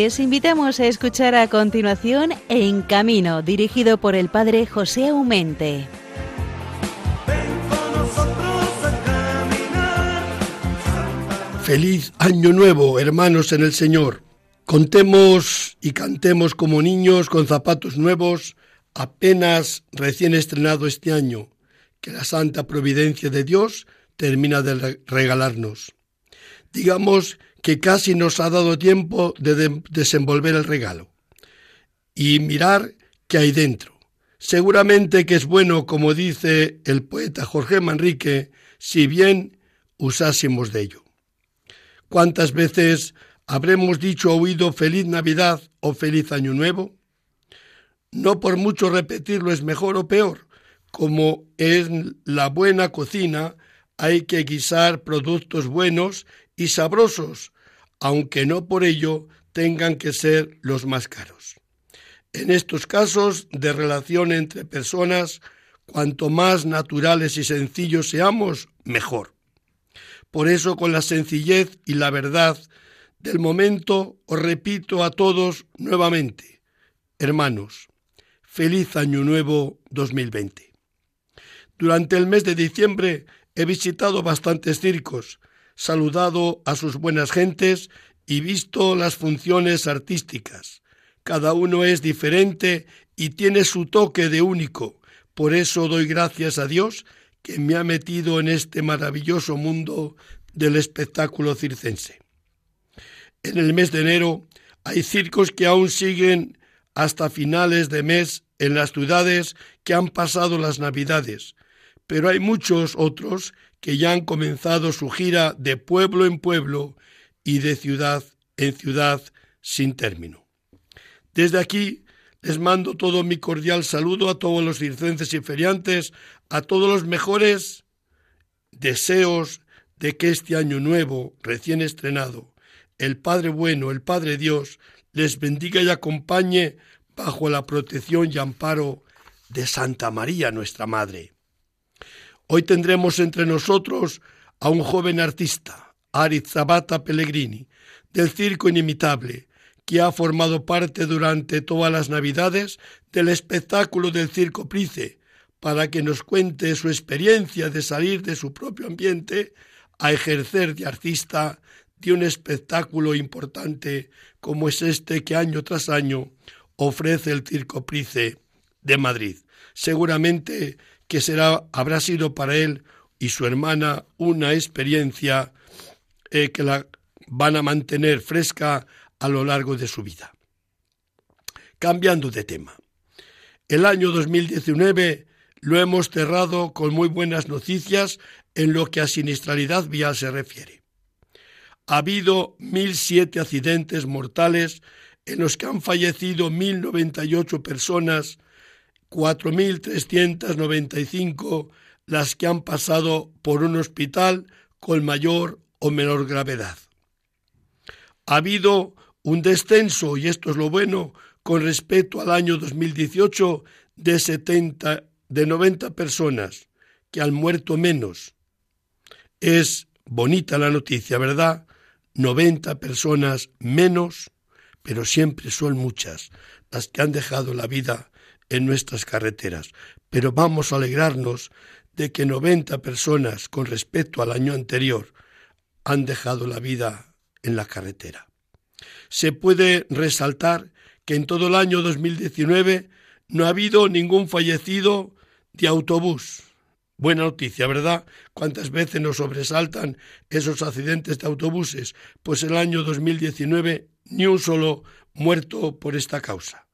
Les invitamos a escuchar a continuación En Camino, dirigido por el padre José Aumente. Feliz año nuevo, hermanos en el Señor. Contemos y cantemos como niños con zapatos nuevos, apenas recién estrenado este año, que la santa providencia de Dios termina de regalarnos. Digamos que casi nos ha dado tiempo de desenvolver el regalo y mirar qué hay dentro. Seguramente que es bueno, como dice el poeta Jorge Manrique, si bien usásemos de ello. ¿Cuántas veces habremos dicho o oído feliz Navidad o feliz Año Nuevo? No por mucho repetirlo es mejor o peor. Como es la buena cocina, hay que guisar productos buenos y sabrosos, aunque no por ello tengan que ser los más caros. En estos casos de relación entre personas, cuanto más naturales y sencillos seamos, mejor. Por eso, con la sencillez y la verdad del momento, os repito a todos nuevamente, hermanos, feliz año nuevo 2020. Durante el mes de diciembre he visitado bastantes circos, saludado a sus buenas gentes y visto las funciones artísticas. Cada uno es diferente y tiene su toque de único. Por eso doy gracias a Dios que me ha metido en este maravilloso mundo del espectáculo circense. En el mes de enero hay circos que aún siguen hasta finales de mes en las ciudades que han pasado las Navidades, pero hay muchos otros que ya han comenzado su gira de pueblo en pueblo y de ciudad en ciudad sin término. Desde aquí les mando todo mi cordial saludo a todos los circenses y feriantes, a todos los mejores deseos de que este año nuevo, recién estrenado, el Padre bueno, el Padre Dios, les bendiga y acompañe bajo la protección y amparo de Santa María, nuestra Madre. Hoy tendremos entre nosotros a un joven artista, Aritz Zabata Pellegrini, del Circo Inimitable, que ha formado parte durante todas las Navidades del espectáculo del Circo Price, para que nos cuente su experiencia de salir de su propio ambiente a ejercer de artista de un espectáculo importante como es este que año tras año ofrece el Circo Price de Madrid. Seguramente que será, habrá sido para él y su hermana una experiencia eh, que la van a mantener fresca a lo largo de su vida. Cambiando de tema. El año 2019 lo hemos cerrado con muy buenas noticias en lo que a siniestralidad vial se refiere. Ha habido 1.007 accidentes mortales en los que han fallecido 1.098 personas 4.395 las que han pasado por un hospital con mayor o menor gravedad. Ha habido un descenso, y esto es lo bueno, con respecto al año 2018 de 70 de 90 personas que han muerto menos. Es bonita la noticia, ¿verdad? 90 personas menos, pero siempre son muchas las que han dejado la vida en nuestras carreteras, pero vamos a alegrarnos de que 90 personas con respecto al año anterior han dejado la vida en la carretera. Se puede resaltar que en todo el año 2019 no ha habido ningún fallecido de autobús. Buena noticia, ¿verdad? ¿Cuántas veces nos sobresaltan esos accidentes de autobuses? Pues el año 2019 ni un solo muerto por esta causa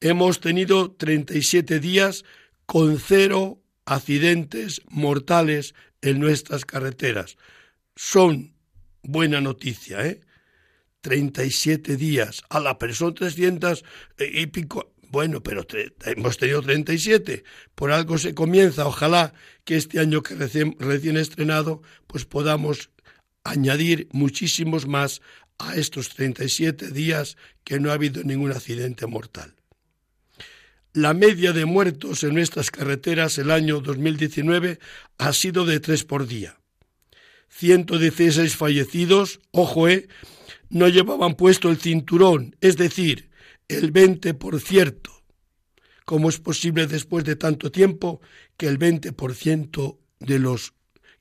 hemos tenido 37 días con cero accidentes mortales en nuestras carreteras. Son buena noticia, ¿eh? 37 días. A la persona 300 y pico. Bueno, pero hemos tenido 37. Por algo se comienza. Ojalá que este año que recién, recién estrenado, pues podamos añadir muchísimos más a estos 37 días que no ha habido ningún accidente mortal. La media de muertos en nuestras carreteras el año 2019 ha sido de tres por día. 116 fallecidos, ojo, eh, no llevaban puesto el cinturón, es decir, el 20%. ¿Cómo es posible después de tanto tiempo que el 20% de los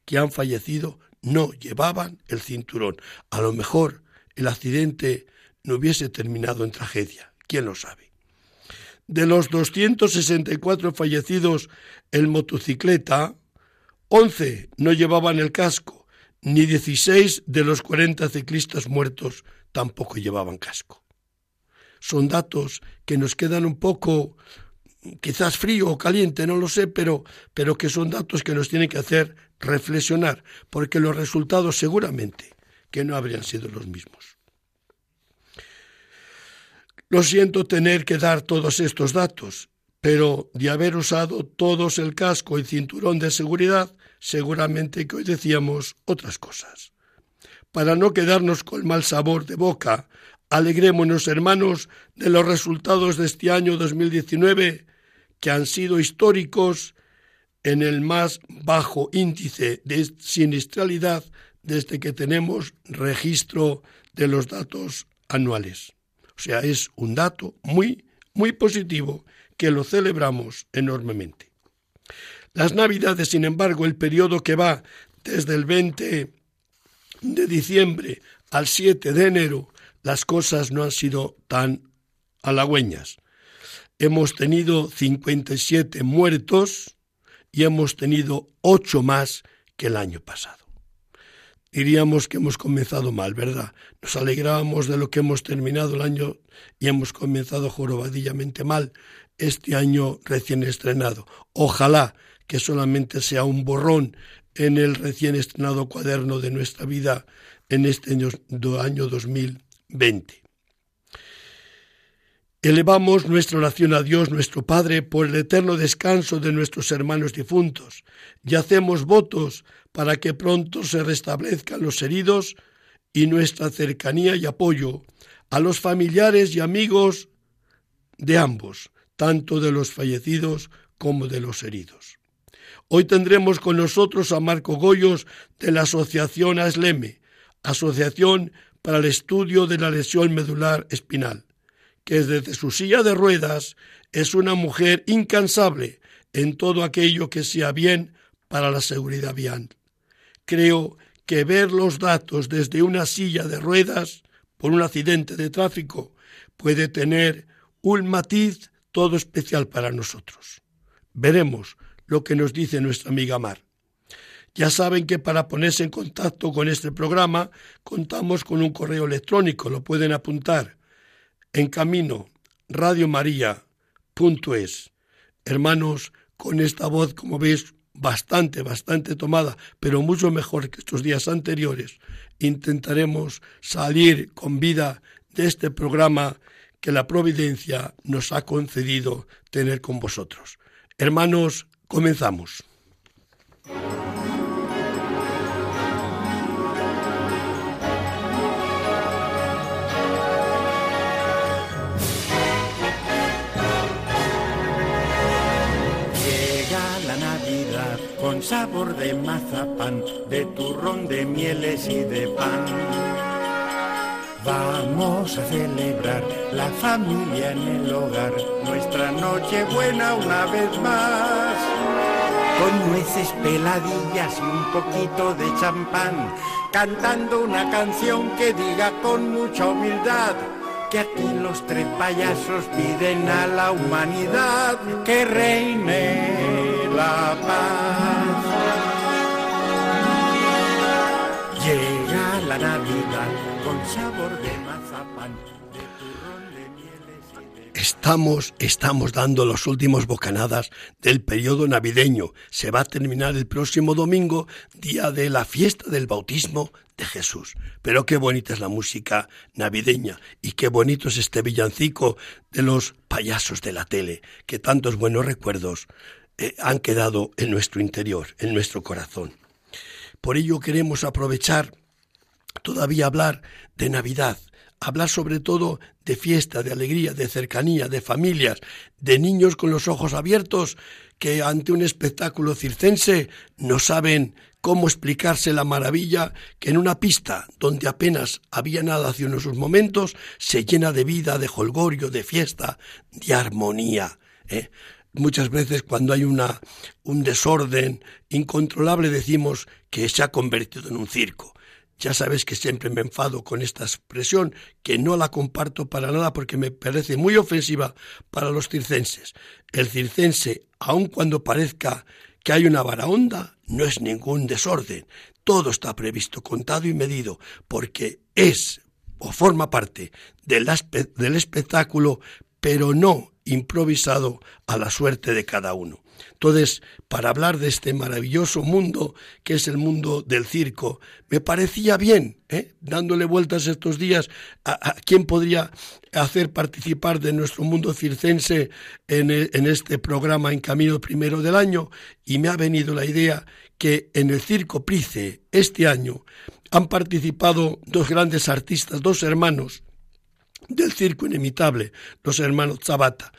que han fallecido no llevaban el cinturón? A lo mejor el accidente no hubiese terminado en tragedia. ¿Quién lo sabe? De los 264 fallecidos en motocicleta, 11 no llevaban el casco, ni 16 de los 40 ciclistas muertos tampoco llevaban casco. Son datos que nos quedan un poco, quizás frío o caliente, no lo sé, pero, pero que son datos que nos tienen que hacer reflexionar, porque los resultados seguramente que no habrían sido los mismos. Lo siento tener que dar todos estos datos, pero de haber usado todos el casco y cinturón de seguridad, seguramente que hoy decíamos otras cosas. Para no quedarnos con mal sabor de boca, alegrémonos, hermanos, de los resultados de este año 2019, que han sido históricos en el más bajo índice de sinistralidad desde que tenemos registro de los datos anuales. O sea, es un dato muy, muy positivo que lo celebramos enormemente. Las Navidades, sin embargo, el periodo que va desde el 20 de diciembre al 7 de enero, las cosas no han sido tan halagüeñas. Hemos tenido 57 muertos y hemos tenido 8 más que el año pasado diríamos que hemos comenzado mal, ¿verdad? Nos alegrábamos de lo que hemos terminado el año y hemos comenzado jorobadillamente mal este año recién estrenado. Ojalá que solamente sea un borrón en el recién estrenado cuaderno de nuestra vida en este año, año 2020. Elevamos nuestra oración a Dios nuestro Padre por el eterno descanso de nuestros hermanos difuntos y hacemos votos para que pronto se restablezcan los heridos y nuestra cercanía y apoyo a los familiares y amigos de ambos, tanto de los fallecidos como de los heridos. Hoy tendremos con nosotros a Marco Goyos de la Asociación ASLEME, Asociación para el Estudio de la Lesión Medular Espinal que desde su silla de ruedas es una mujer incansable en todo aquello que sea bien para la seguridad vial. Creo que ver los datos desde una silla de ruedas por un accidente de tráfico puede tener un matiz todo especial para nosotros. Veremos lo que nos dice nuestra amiga Mar. Ya saben que para ponerse en contacto con este programa contamos con un correo electrónico, lo pueden apuntar en camino radiomaria.es. Hermanos, con esta voz, como veis, bastante, bastante tomada, pero mucho mejor que estos días anteriores, intentaremos salir con vida de este programa que la providencia nos ha concedido tener con vosotros. Hermanos, comenzamos. Con sabor de mazapán, de turrón, de mieles y de pan. Vamos a celebrar la familia en el hogar, nuestra noche buena una vez más. Con nueces peladillas y un poquito de champán, cantando una canción que diga con mucha humildad que aquí los tres payasos piden a la humanidad que reine la paz. La Navidad con sabor de mazapán. Estamos, estamos dando los últimos bocanadas del periodo navideño. Se va a terminar el próximo domingo, día de la fiesta del bautismo de Jesús. Pero qué bonita es la música navideña y qué bonito es este villancico de los payasos de la tele, que tantos buenos recuerdos eh, han quedado en nuestro interior, en nuestro corazón. Por ello queremos aprovechar todavía hablar de Navidad, hablar sobre todo de fiesta, de alegría, de cercanía, de familias, de niños con los ojos abiertos que ante un espectáculo circense no saben cómo explicarse la maravilla que en una pista donde apenas había nada hace unos momentos se llena de vida, de holgorio, de fiesta, de armonía. ¿eh? Muchas veces cuando hay una, un desorden incontrolable decimos que se ha convertido en un circo. Ya sabes que siempre me enfado con esta expresión, que no la comparto para nada porque me parece muy ofensiva para los circenses. El circense, aun cuando parezca que hay una vara honda, no es ningún desorden. Todo está previsto, contado y medido, porque es o forma parte del, del espectáculo, pero no improvisado a la suerte de cada uno. Entonces, para hablar de este maravilloso mundo que es el mundo del circo, me parecía bien, ¿eh? dándole vueltas estos días a, quién podría hacer participar de nuestro mundo circense en, en este programa en Camino Primero del año, y me ha venido la idea que en el Circo Price este año han participado dos grandes artistas, dos hermanos, del circo inimitable, los hermanos Zabata.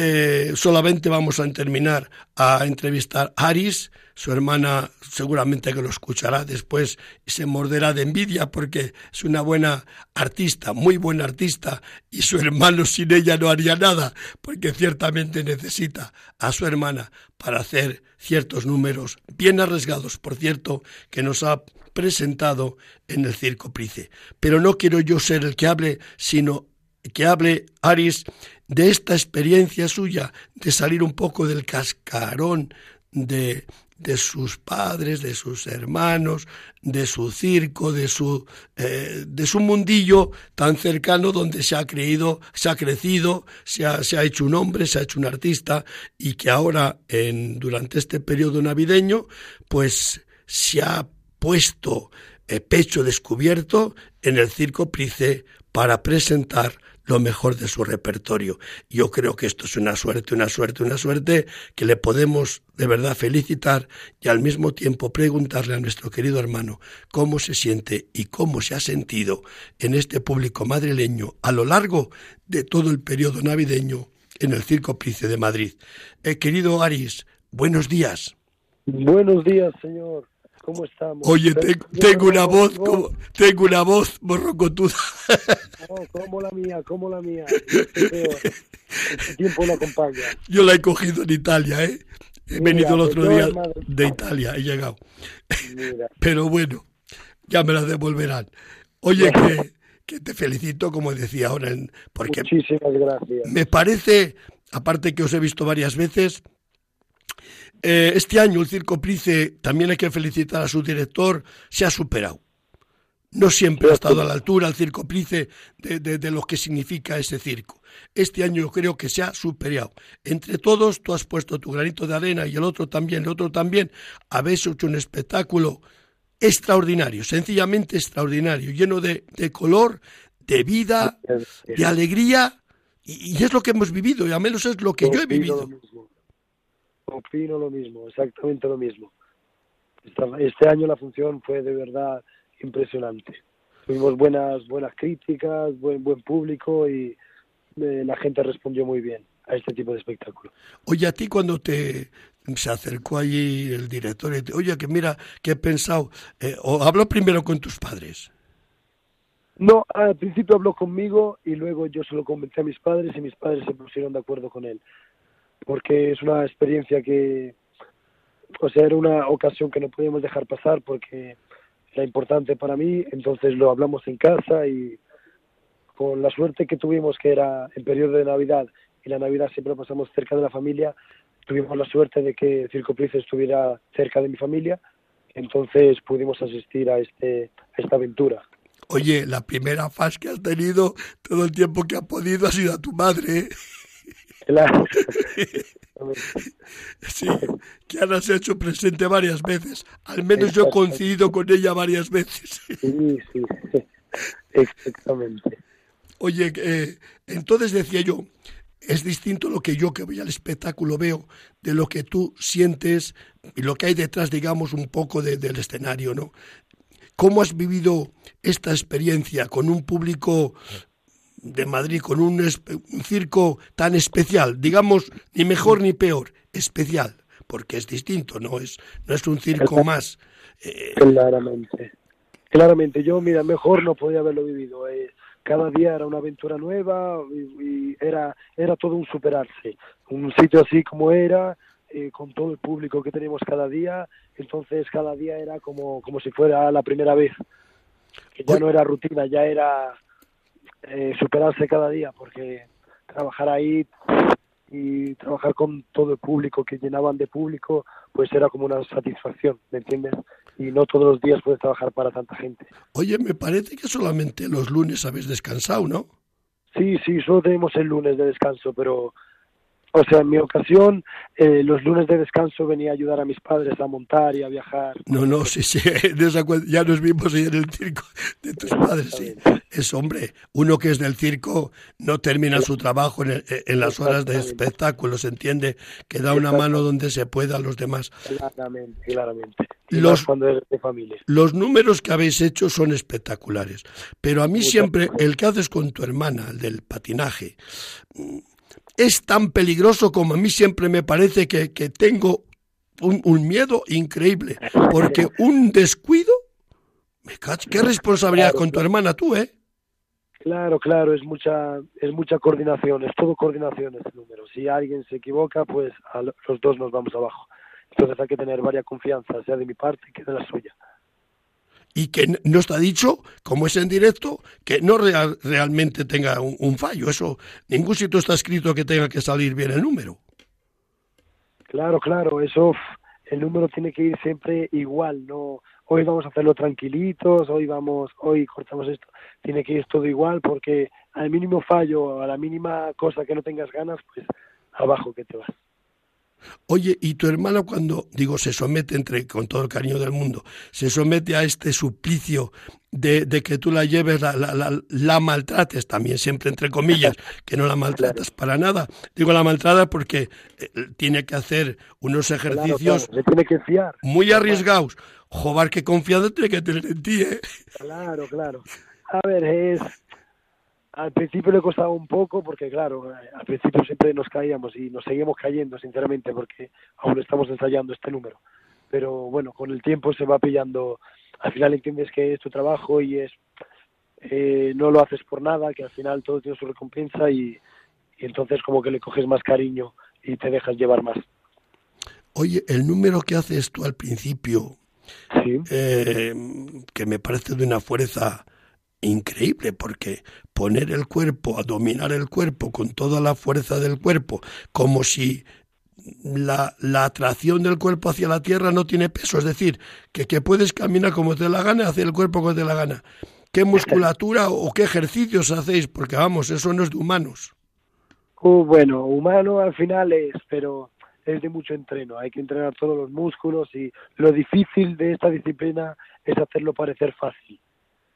Eh, solamente vamos a terminar a entrevistar a Aris, su hermana seguramente que lo escuchará después y se morderá de envidia porque es una buena artista, muy buena artista, y su hermano sin ella no haría nada, porque ciertamente necesita a su hermana para hacer ciertos números bien arriesgados, por cierto, que nos ha presentado en el Circo Price. Pero no quiero yo ser el que hable, sino que hable Aris de esta experiencia suya de salir un poco del cascarón de, de sus padres, de sus hermanos, de su circo, de su, eh, de su mundillo tan cercano donde se ha creído, se ha crecido, se ha, se ha hecho un hombre, se ha hecho un artista y que ahora en, durante este periodo navideño pues se ha puesto eh, pecho descubierto en el Circo Price para presentar lo mejor de su repertorio. Yo creo que esto es una suerte, una suerte, una suerte que le podemos de verdad felicitar y al mismo tiempo preguntarle a nuestro querido hermano cómo se siente y cómo se ha sentido en este público madrileño a lo largo de todo el periodo navideño en el Circo Price de Madrid. Eh, querido Aris, buenos días. Buenos días, señor. ¿Cómo estamos? Oye, tengo una voz, como, tengo una voz como la mía, como la mía. Este, tiempo la acompaña. Yo la he cogido en Italia, ¿eh? He venido el otro día de Italia, he llegado. Pero bueno, ya me la devolverán. Oye, que, que, te felicito, como decía ahora, porque Muchísimas gracias. me parece, aparte que os he visto varias veces, eh, este año el Circo Price, también hay que felicitar a su director, se ha superado. No siempre ha estado a la altura el Circo Price de, lo que significa ese circo. Este año yo creo que se ha superado. Entre todos, tú has puesto tu granito de arena y el otro también, el otro también. Habéis hecho un espectáculo extraordinario, sencillamente extraordinario, lleno de, color, de vida, de alegría. Y, es lo que hemos vivido, y al menos es lo que yo he vivido opino lo mismo, exactamente lo mismo. Este año la función fue de verdad impresionante. Tuvimos buenas, buenas críticas, buen, buen público y eh, la gente respondió muy bien a este tipo de espectáculo. Oye, a ti cuando te se acercó allí el director y te, oye, que mira, que he pensado, eh, o habló primero con tus padres. No, al principio habló conmigo y luego yo se lo comenté a mis padres y mis padres se pusieron de acuerdo con él porque es una experiencia que, o sea, era una ocasión que no podíamos dejar pasar porque era importante para mí, entonces lo hablamos en casa y con la suerte que tuvimos que era el periodo de Navidad y la Navidad siempre pasamos cerca de la familia, tuvimos la suerte de que Circo Price estuviera cerca de mi familia, entonces pudimos asistir a, este, a esta aventura. Oye, la primera fase que has tenido todo el tiempo que ha podido ha sido a tu madre. ¿eh? Sí, que Ana se ha hecho presente varias veces. Al menos yo coincido con ella varias veces. Sí, sí, exactamente. Oye, eh, entonces decía yo, es distinto lo que yo que voy al espectáculo veo de lo que tú sientes y lo que hay detrás, digamos, un poco del escenario, ¿no? ¿Cómo has vivido esta experiencia con un público de Madrid, con un, un circo tan especial? Digamos, ni mejor ni peor, especial, porque es distinto, no es, no es un circo más. Eh, claramente, claramente. Yo, mira, mejor no podía haberlo vivido. Eh, cada día era una aventura nueva y, era, era todo un superarse. Un sitio así como era, eh, con todo el público que tenemos cada día, entonces cada día era como, como si fuera la primera vez. Que ya no era rutina, ya era eh, superarse cada día, porque trabajar ahí y trabajar con todo el público que llenaban de público, pues era como una satisfacción, ¿me entiendes? Y no todos los días puedes trabajar para tanta gente. Oye, me parece que solamente los lunes habéis descansado, ¿no? Sí, sí, solo tenemos el lunes de descanso, pero o sea, en mi ocasión, eh, los lunes de descanso venía a ayudar a mis padres a montar y a viajar. No, no, sí, sí, ya nos vimos ahí en el circo de tus padres, sí. Es hombre, uno que es del circo no termina su trabajo en, en las horas de espectáculo, se entiende, que da una mano donde se pueda a los demás. Claramente, claramente. Los, cuando eres de familia. los números que habéis hecho son espectaculares, pero a mí siempre el que haces con tu hermana, el del patinaje, es tan peligroso como a mí siempre me parece que, que tengo un, miedo increíble, porque un descuido, me qué responsabilidad con tu hermana tú, ¿eh? Claro, claro, es mucha, es mucha coordinación, es todo coordinación este número. Si alguien se equivoca, pues a los dos nos vamos abajo. Entonces hay que tener varias confianza, sea de mi parte que de la suya y que no está dicho, como es en directo, que no realmente tenga un, fallo. Eso, ningún sitio está escrito que tenga que salir bien el número. Claro, claro, eso, el número tiene que ir siempre igual, no, hoy vamos a hacerlo tranquilitos, hoy vamos, hoy cortamos esto, tiene que ir todo igual porque al mínimo fallo, a la mínima cosa que no tengas ganas, pues abajo que te vas. Oye, y tu hermano cuando, digo, se somete, entre con todo el cariño del mundo, se somete a este suplicio de, de que tú la lleves, la, la, la, maltrates, también siempre entre comillas, que no la maltratas para nada. Digo la maltrata porque eh, tiene que hacer unos ejercicios tiene que fiar. muy arriesgados. Joder, qué confianza tiene que tener en ti, ¿eh? Claro, claro. A ver, es al principio le costaba un poco porque, claro, al principio siempre nos caíamos y nos seguimos cayendo, sinceramente, porque aún estamos ensayando este número. Pero bueno, con el tiempo se va pillando, al final entiendes que es tu trabajo y es eh, no lo haces por nada, que al final todo tiene su recompensa y, entonces como que le coges más cariño y te dejas llevar más. Oye, el número que haces tú al principio, eh, que me parece de una fuerza increíble porque poner el cuerpo, a dominar el cuerpo con toda la fuerza del cuerpo, como si la, la, atracción del cuerpo hacia la tierra no tiene peso, es decir, que, que puedes caminar como te la gana hacia el cuerpo como te la gana. ¿Qué musculatura o qué ejercicios hacéis? Porque vamos, eso no es de humanos. Uh, bueno, humano al final es, pero es de mucho entreno. Hay que entrenar todos los músculos y lo difícil de esta disciplina es hacerlo parecer fácil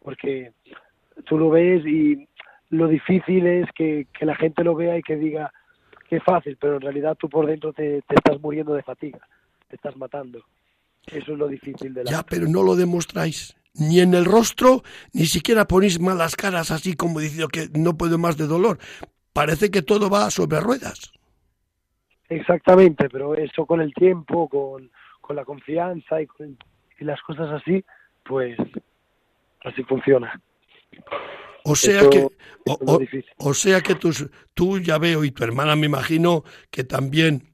porque tú lo ves y lo difícil es que, la gente lo vea y que diga que fácil, pero en realidad tú por dentro te, estás muriendo de fatiga, te estás matando. Eso es lo difícil de la... Ya, pero no lo demostráis. Ni en el rostro, ni siquiera ponéis malas caras así como diciendo que no puedo más de dolor. Parece que todo va sobre ruedas. Exactamente, pero eso con el tiempo, con, con la confianza y, con, y las cosas así, pues así funciona. O sea que, o, sea que tus, tú ya veo y tu hermana me imagino que también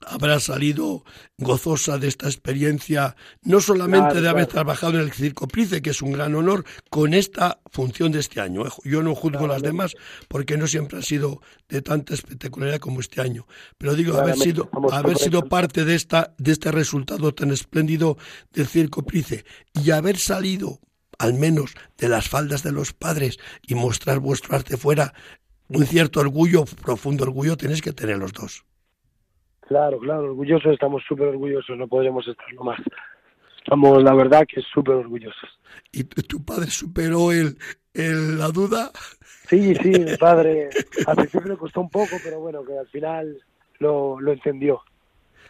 habrá salido gozosa de esta experiencia, no solamente de haber trabajado en el Circo Price, que es un gran honor, con esta función de este año. Yo no juzgo las demás porque no siempre han sido de tanta espectacularidad como este año. Pero digo, haber sido, haber sido parte de, esta, de este resultado tan espléndido del Circo Price y haber salido al menos de las faldas de los padres y mostrar vuestro arte fuera, un cierto orgullo, profundo orgullo, tenéis que tener los dos. Claro, claro, orgullosos, estamos súper orgullosos, no podríamos estarlo más. Estamos, la verdad, que súper orgullosos. ¿Y tu padre superó el, el, la duda? Sí, sí, mi padre al principio le costó un poco, pero bueno, que al final lo, lo entendió.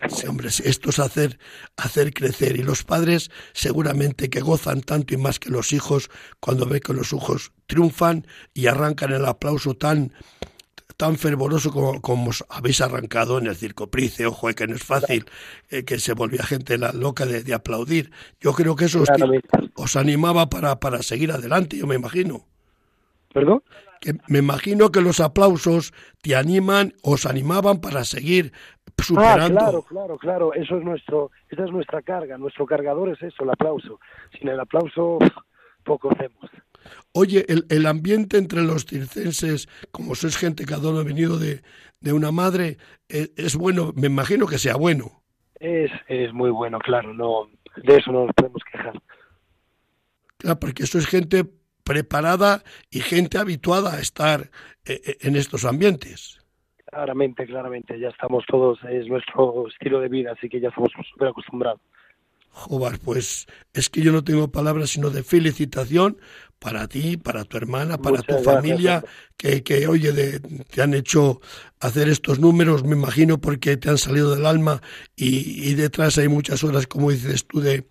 Sí, hombre, esto es hacer, hacer crecer. Y los padres seguramente que gozan tanto y más que los hijos cuando ven que los hijos triunfan y arrancan el aplauso tan, tan fervoroso como, como habéis arrancado en el Circo Price. Ojo, que no es fácil, eh, que se volvía gente la loca de, de aplaudir. Yo creo que eso os, os, animaba para, para seguir adelante, yo me imagino. ¿Perdón? Que me imagino que los aplausos te animan, os animaban para seguir superando. Ah, claro, claro, claro. Eso es nuestro, esa es nuestra carga. Nuestro cargador es eso, el aplauso. Sin el aplauso, poco hacemos. Oye, el, el ambiente entre los circenses, como sois gente que ha venido de, de una madre, es, es, bueno, me imagino que sea bueno. Es, es muy bueno, claro, no, de eso no nos podemos quejar. Claro, porque eso es gente preparada y gente habituada a estar eh, en estos ambientes. Claramente, claramente, ya estamos todos, es nuestro estilo de vida, así que ya estamos súper acostumbrados. Joder, pues es que yo no tengo palabras sino de felicitación para ti, para tu hermana, para Muchas tu gracias, familia, que, que oye, de, te han hecho hacer estos números, me imagino, porque te han salido del alma y, y detrás hay muchas horas, como dices tú, de,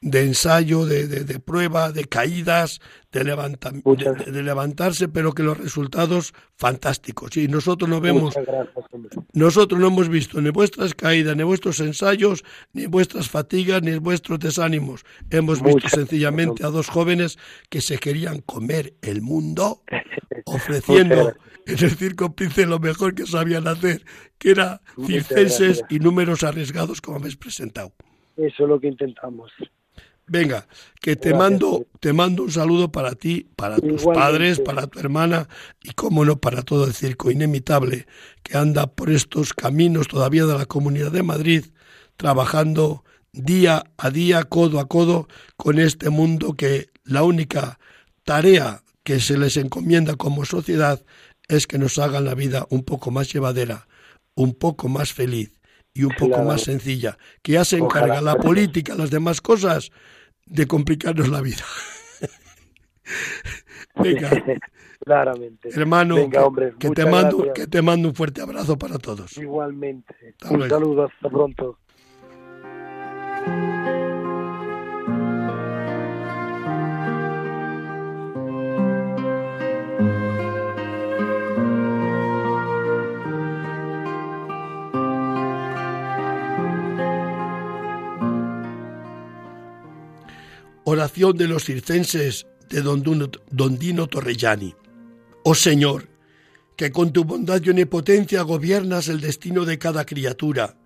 de ensayo, de, de, de, prueba, de caídas, de, levanta, de, levantarse, pero que los resultados fantásticos. Y nosotros no vemos, gracias, nosotros no hemos visto ni vuestras caídas, ni vuestros ensayos, ni vuestras fatigas, ni vuestros desánimos. Hemos Muchas visto sencillamente gracias. a dos jóvenes que se querían comer el mundo ofreciendo en el circo lo mejor que sabían hacer, que era circenses y números arriesgados como habéis presentado. Eso es lo que intentamos. Venga, que te Gracias. mando, te mando un saludo para ti, para tus Igualmente. padres, para tu hermana y cómo no para todo el circo inimitable que anda por estos caminos todavía de la Comunidad de Madrid, trabajando día a día, codo a codo, con este mundo que la única tarea que se les encomienda como sociedad es que nos hagan la vida un poco más llevadera, un poco más feliz y un poco Claro. más sencilla, que ya se encarga Ojalá. la política, las demás cosas, de complicarnos la vida. Venga, Claramente. hermano, Venga, que- hombre, que, te mando, gracias. que te mando un fuerte abrazo para todos. Igualmente. Hasta Un luego. saludo, hasta pronto. Oración de los circenses de Don, Dino Torrellani. Oh Señor, que con tu bondad y omnipotencia gobiernas el destino de cada criatura,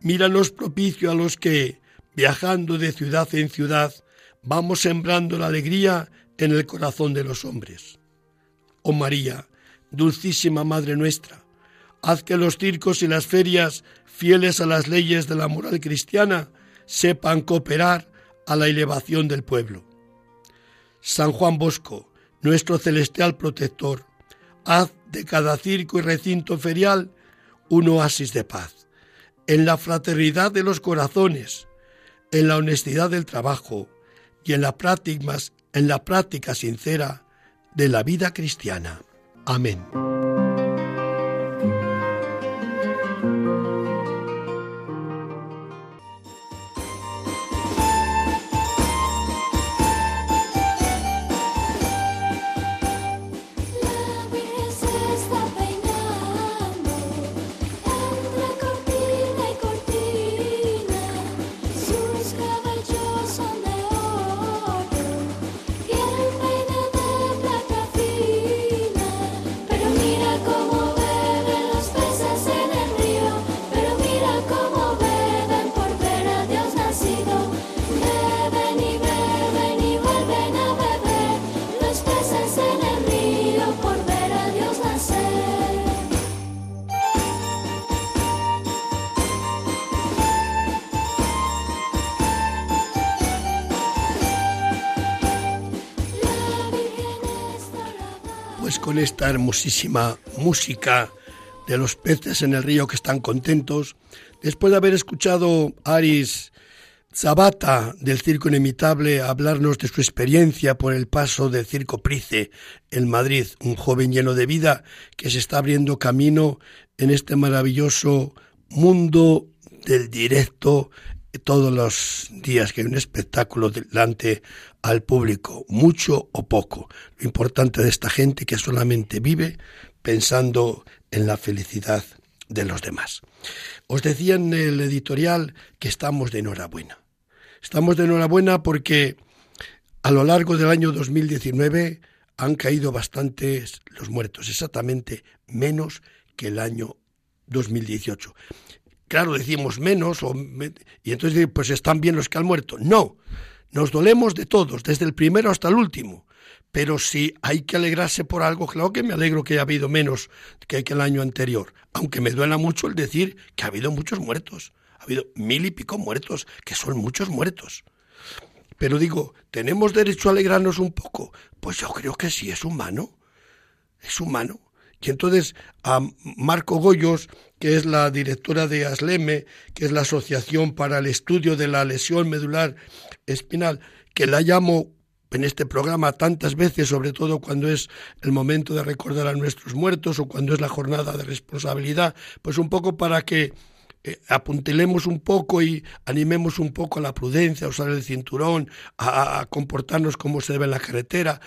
míranos propicio a los que, viajando de ciudad en ciudad, vamos sembrando la alegría en el corazón de los hombres. Oh María, dulcísima Madre nuestra, haz que los circos y las ferias, fieles a las leyes de la moral cristiana, sepan cooperar a la elevación del pueblo. San Juan Bosco, nuestro celestial protector, haz de cada circo y recinto ferial un oasis de paz, en la fraternidad de los corazones, en la honestidad del trabajo y en la práctica, en la práctica sincera de la vida cristiana. Amén. Esta hermosísima música de los peces en el río que están contentos, después de haber escuchado a Aris Zabata del Circo Inimitable hablarnos de su experiencia por el paso del Circo Price en Madrid, un joven lleno de vida que se está abriendo camino en este maravilloso mundo del directo todos los días que hay un espectáculo delante al público, mucho o poco. Lo importante de esta gente que solamente vive pensando en la felicidad de los demás. Os decía en el editorial que estamos de enhorabuena. Estamos de enhorabuena porque a lo largo del año 2019 han caído bastantes los muertos, exactamente menos que el año 2018. Claro, decimos menos, o y entonces pues están bien los que han muerto. No, nos dolemos de todos, desde el primero hasta el último. Pero si hay que alegrarse por algo, claro que me alegro que haya habido menos que, el año anterior. Aunque me duela mucho el decir que ha habido muchos muertos. Ha habido mil y pico muertos, que son muchos muertos. Pero digo, ¿tenemos derecho a alegrarnos un poco? Pues yo creo que sí, es humano. Es humano. Y entonces a Marco Goyos, que es la directora de ASLEME, que es la Asociación para el Estudio de la Lesión Medular Espinal, que la llamo en este programa tantas veces, sobre todo cuando es el momento de recordar a nuestros muertos o cuando es la jornada de responsabilidad, pues un poco para que eh, apuntilemos un poco y animemos un poco a la prudencia, a usar el cinturón, a, a comportarnos como se debe en la carretera,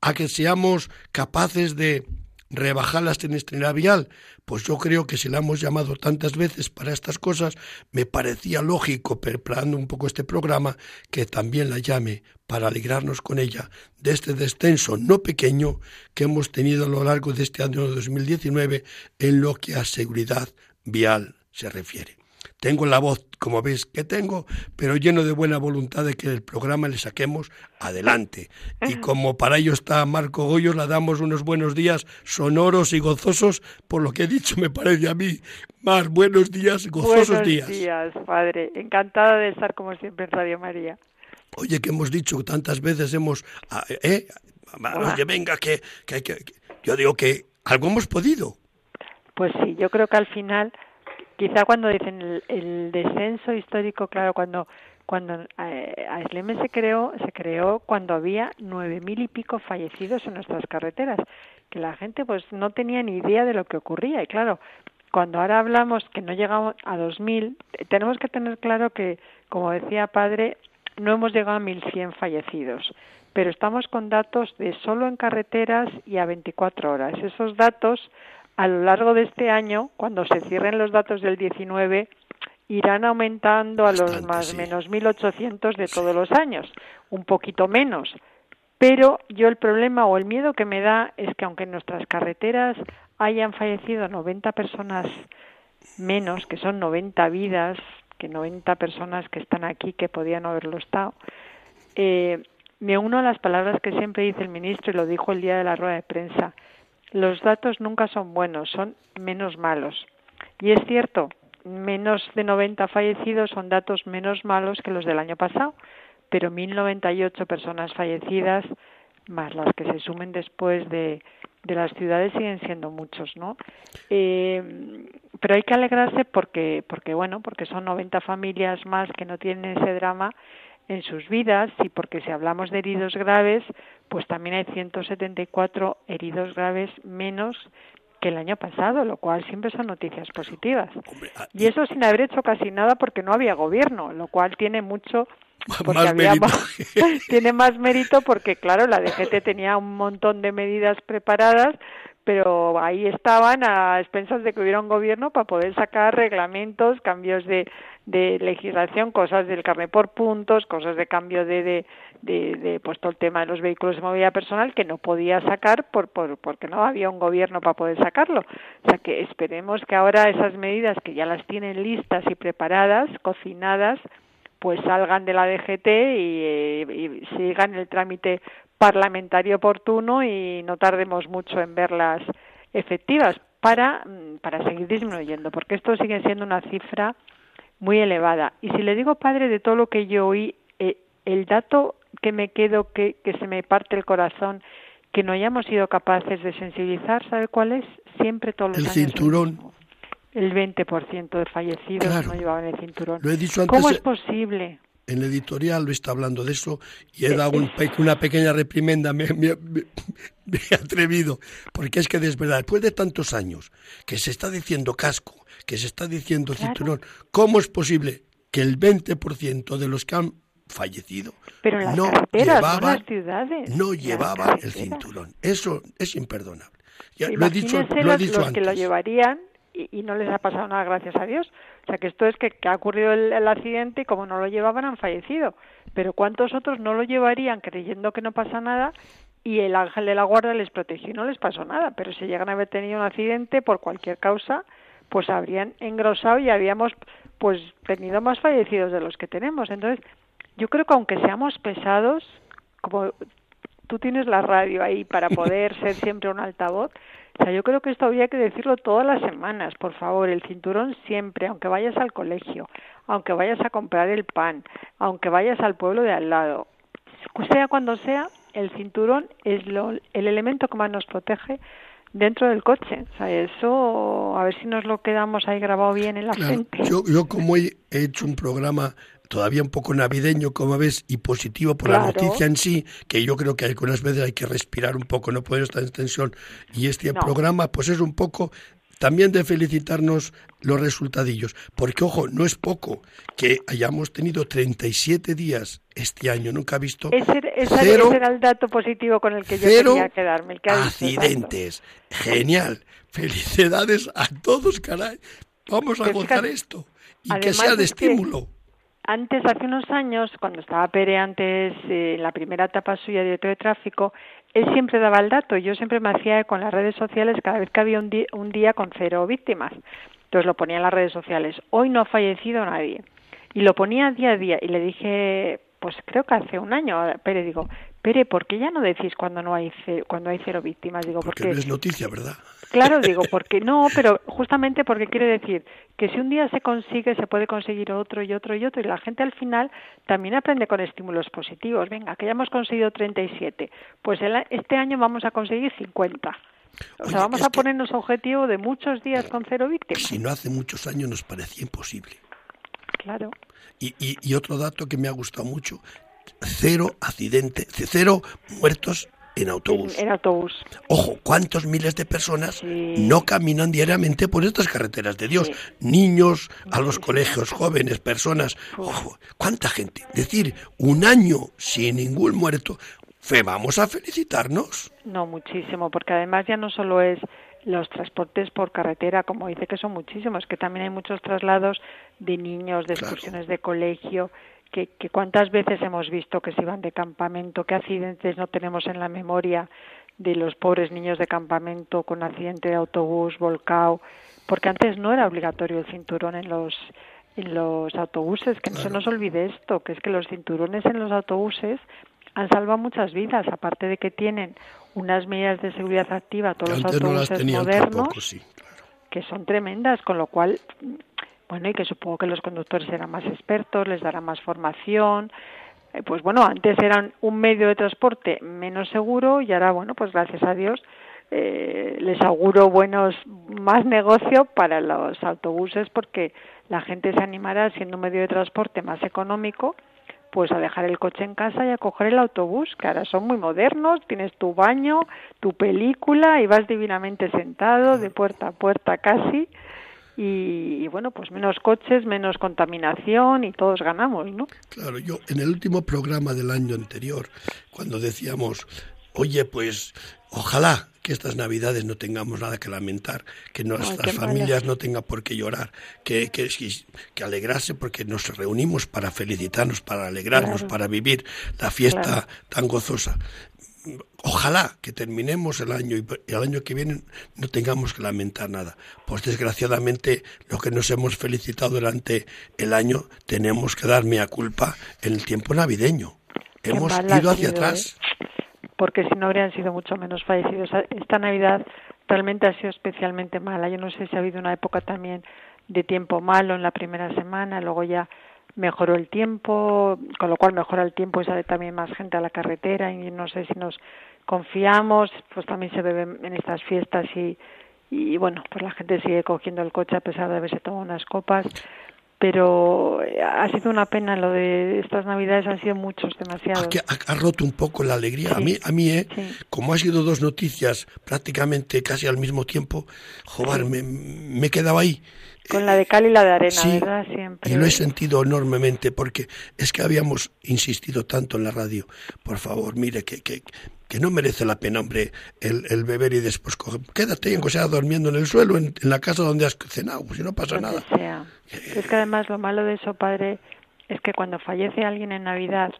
a que seamos capaces de rebajar la sinistralidad vial, pues yo creo que si la hemos llamado tantas veces para estas cosas, me parecía lógico, preparando un poco este programa, que también la llame para alegrarnos con ella de este descenso no pequeño que hemos tenido a lo largo de este año 2019 en lo que a seguridad vial se refiere. Tengo la voz, como veis, que tengo, pero lleno de buena voluntad de que el programa le saquemos adelante. Y como para ello está Marco Goyos, le damos unos buenos días sonoros y gozosos, por lo que he dicho, me parece a mí. Mar, buenos días, gozosos Buenos días. días, padre. Encantada de estar como siempre en Radio María. Oye, que hemos dicho tantas veces, hemos... ¿eh? Oye, venga, que, que, que- que- Yo digo que algo hemos podido. Pues sí, yo creo que al final, quizá cuando dicen el, el descenso histórico, claro, cuando cuando eh, se creó, se creó cuando había nueve mil y pico fallecidos en nuestras carreteras, que la gente pues no tenía ni idea de lo que ocurría y claro, cuando ahora hablamos que no llegamos a 2000, eh, tenemos que tener claro que, como decía padre, no hemos llegado a 1100 fallecidos, pero estamos con datos de solo en carreteras y a 24 horas. Esos datos a lo largo de este año, cuando se cierren los datos del 19, irán aumentando a los más o sí. menos 1.800 de todos los años, un poquito menos. Pero yo el problema o el miedo que me da es que aunque en nuestras carreteras hayan fallecido 90 personas menos, que son 90 vidas, que 90 personas que están aquí que podían haberlo estado, eh, me uno a las palabras que siempre dice el ministro y lo dijo el día de la rueda de prensa. Los datos nunca son buenos, son menos malos. Y es cierto, menos de 90 fallecidos son datos menos malos que los del año pasado, pero 1098 personas fallecidas, más las que se sumen después de, de las ciudades, siguen siendo muchos, ¿no? Eh, pero hay que alegrarse porque, porque, bueno, porque son 90 familias más que no tienen ese drama en sus vidas y porque si hablamos de heridos graves, pues también hay 174 heridos graves menos que el año pasado, lo cual siempre son noticias positivas. Hombre, ah, Y eso sin haber hecho casi nada porque no había gobierno, lo cual tiene mucho Más había tiene más mérito porque claro, la DGT tenía un montón de medidas preparadas, pero ahí estaban a expensas de que hubiera un gobierno para poder sacar reglamentos, cambios de, legislación, cosas del carnet por puntos, cosas de cambio de, de, de, de, pues el tema de los vehículos de movilidad personal que no podía sacar por, por, porque no había un gobierno para poder sacarlo. O sea que esperemos que ahora esas medidas que ya las tienen listas y preparadas, cocinadas, pues salgan de la DGT y, eh, y sigan el trámite parlamentario oportuno y no tardemos mucho en verlas efectivas para, mm, para seguir disminuyendo, porque esto sigue siendo una cifra muy elevada. Y si le digo, padre, de todo lo que yo oí, eh, el dato que me quedo, que, que se me parte el corazón, que no hayamos sido capaces de sensibilizar, ¿sabe cuál es? Siempre todos los El años cinturón. mismo. El 20% de fallecidos Claro. no llevaban el cinturón. Lo he dicho antes, ¿Cómo es posible? en el editorial lo está hablando de eso y he dado un una pequeña reprimenda, me, me- me- me he atrevido, porque es que de verdad, después de tantos años que se está diciendo casco, que se está diciendo Claro. cinturón, ¿cómo es posible que el 20% de los que han fallecido Pero en las no llevaban, ciudades. no el cinturón? Eso es imperdonable. Ya, lo he dicho, lo he dicho los que lo llevarían y, y no les ha pasado nada, gracias a Dios. O sea, que esto es que, que ha ocurrido el, el accidente y como no lo llevaban han fallecido. Pero ¿cuántos otros no lo llevarían creyendo que no pasa nada y el ángel de la guarda les protegió y no les pasó nada? Pero si llegan a haber tenido un accidente por cualquier causa, pues habrían engrosado y habíamos pues tenido más fallecidos de los que tenemos. Entonces, yo creo que aunque seamos pesados, como tú tienes la radio ahí para poder ser siempre un altavoz. O sea, yo creo que esto habría que decirlo todas las semanas, por favor, el cinturón siempre, aunque vayas al colegio, aunque vayas a comprar el pan, aunque vayas al pueblo de al lado, sea cuando sea, el cinturón es lo, el elemento que más nos protege dentro del coche. O sea, eso, a ver si nos lo quedamos ahí grabado bien en la Claro, frente. yo, yo como he he hecho un programa todavía un poco navideño, como ves, y positivo por la noticia en sí, que yo creo que algunas veces hay que respirar un poco, no puede estar en tensión. Y este No. programa, pues es un poco también de felicitarnos los resultadillos, porque ojo, no es poco que hayamos tenido 37 días este año, nunca he visto Ese, ese- cero, ese era el dato positivo con el que yo quería quedarme. El que accidentes. Genial. Felicidades a todos, caray. Vamos a gozar fíjate, esto. Y que sea de es que- estímulo. Antes, hace unos años, cuando estaba Pere antes, eh, en la primera etapa suya de director de tráfico, él siempre daba el dato. Yo siempre me hacía con las redes sociales cada vez que había un, un día con cero víctimas. Entonces lo ponía en las redes sociales. Hoy no ha fallecido nadie. Y lo ponía día a día. Y le dije, pues creo que hace un año Pere, digo, Pere, ¿por qué ya no decís cuando no hay ce- cuando hay cero víctimas? Digo, Porque porque no es noticia, ¿verdad? Claro, digo, porque no, pero justamente porque quiere decir que si un día se consigue, se puede conseguir otro y otro y otro, y la gente al final también aprende con estímulos positivos. Venga, que ya hemos conseguido 37, pues el este año vamos a conseguir 50. O Oye, sea, vamos a ponernos objetivo de muchos días con cero víctimas. Si no hace muchos años nos parecía imposible. Claro. Y, y- y otro dato que me ha gustado mucho, cero accidentes, cero muertos en autobús. En, en autobús. Ojo, ¿cuántos miles de personas Sí. no caminan diariamente por estas carreteras de Dios? Sí. Niños, a los colegios, jóvenes, personas. Ojo, ¿cuánta gente? Decir, un año sin ningún muerto. Fe, vamos a felicitarnos. No, muchísimo, porque además ya no solo es los transportes por carretera, como dice que son muchísimos, que también hay muchos traslados de niños, de Claro. excursiones de colegio, que, que cuántas veces hemos visto que se iban de campamento, qué accidentes no tenemos en la memoria de los pobres niños de campamento con accidente de autobús, volcado, porque antes no era obligatorio el cinturón en los en los autobuses, que no se nos olvide esto, que es que los cinturones en los autobuses han salvado muchas vidas, aparte de que tienen unas medidas de seguridad activa todos los no autobuses modernos tampoco, sí. claro. que son tremendas, con lo cual, bueno, y que supongo que los conductores serán más expertos, les darán más formación. Eh, Pues bueno, antes eran un medio de transporte menos seguro y ahora, bueno, pues gracias a Dios eh, les auguro buenos más negocio para los autobuses porque la gente se animará siendo un medio de transporte más económico pues a dejar el coche en casa y a coger el autobús, que ahora son muy modernos, tienes tu baño, tu película y vas divinamente sentado de puerta a puerta casi y, y bueno, pues menos coches, menos contaminación y todos ganamos, ¿no? Claro, yo en el último programa del año anterior, cuando decíamos, oye, pues ojalá que estas navidades no tengamos nada que lamentar, que nuestras familias no tengan por qué llorar, que, que, que alegrarse porque nos reunimos para felicitarnos, para alegrarnos, Claro. para vivir la fiesta Claro. tan gozosa. Ojalá que terminemos el año y el año que viene no tengamos que lamentar nada. Pues desgraciadamente lo que nos hemos felicitado durante el año tenemos que dar mea culpa en el tiempo navideño. Hemos ido hacia atrás. ¿eh? Porque si no habrían sido mucho menos fallecidos. Esta Navidad realmente ha sido especialmente mala. Yo no sé si ha habido una época también de tiempo malo en la primera semana, luego ya mejoró el tiempo, con lo cual mejora el tiempo y sale también más gente a la carretera y no sé si nos confiamos, pues también se bebe en estas fiestas y, y bueno, pues la gente sigue cogiendo el coche a pesar de haberse tomado unas copas. pero eh, ha sido una pena lo de estas navidades han sido muchos demasiados Ha, ha- roto un poco la alegría. A mí, a mí eh, sí. como ha sido dos noticias prácticamente casi al mismo tiempo, joder, me, me he quedado ahí. Con la de cal y la de arena Sí, verdad siempre y lo he sentido enormemente porque es que habíamos insistido tanto en la radio. Por favor, mire, que, que, que no merece la pena, hombre, el, el beber y después coger. Quédate, aunque sea durmiendo en el suelo, en, en la casa donde has cenado, si no pasa nada. sea. es que además lo malo de eso padre es que cuando fallece alguien en navidad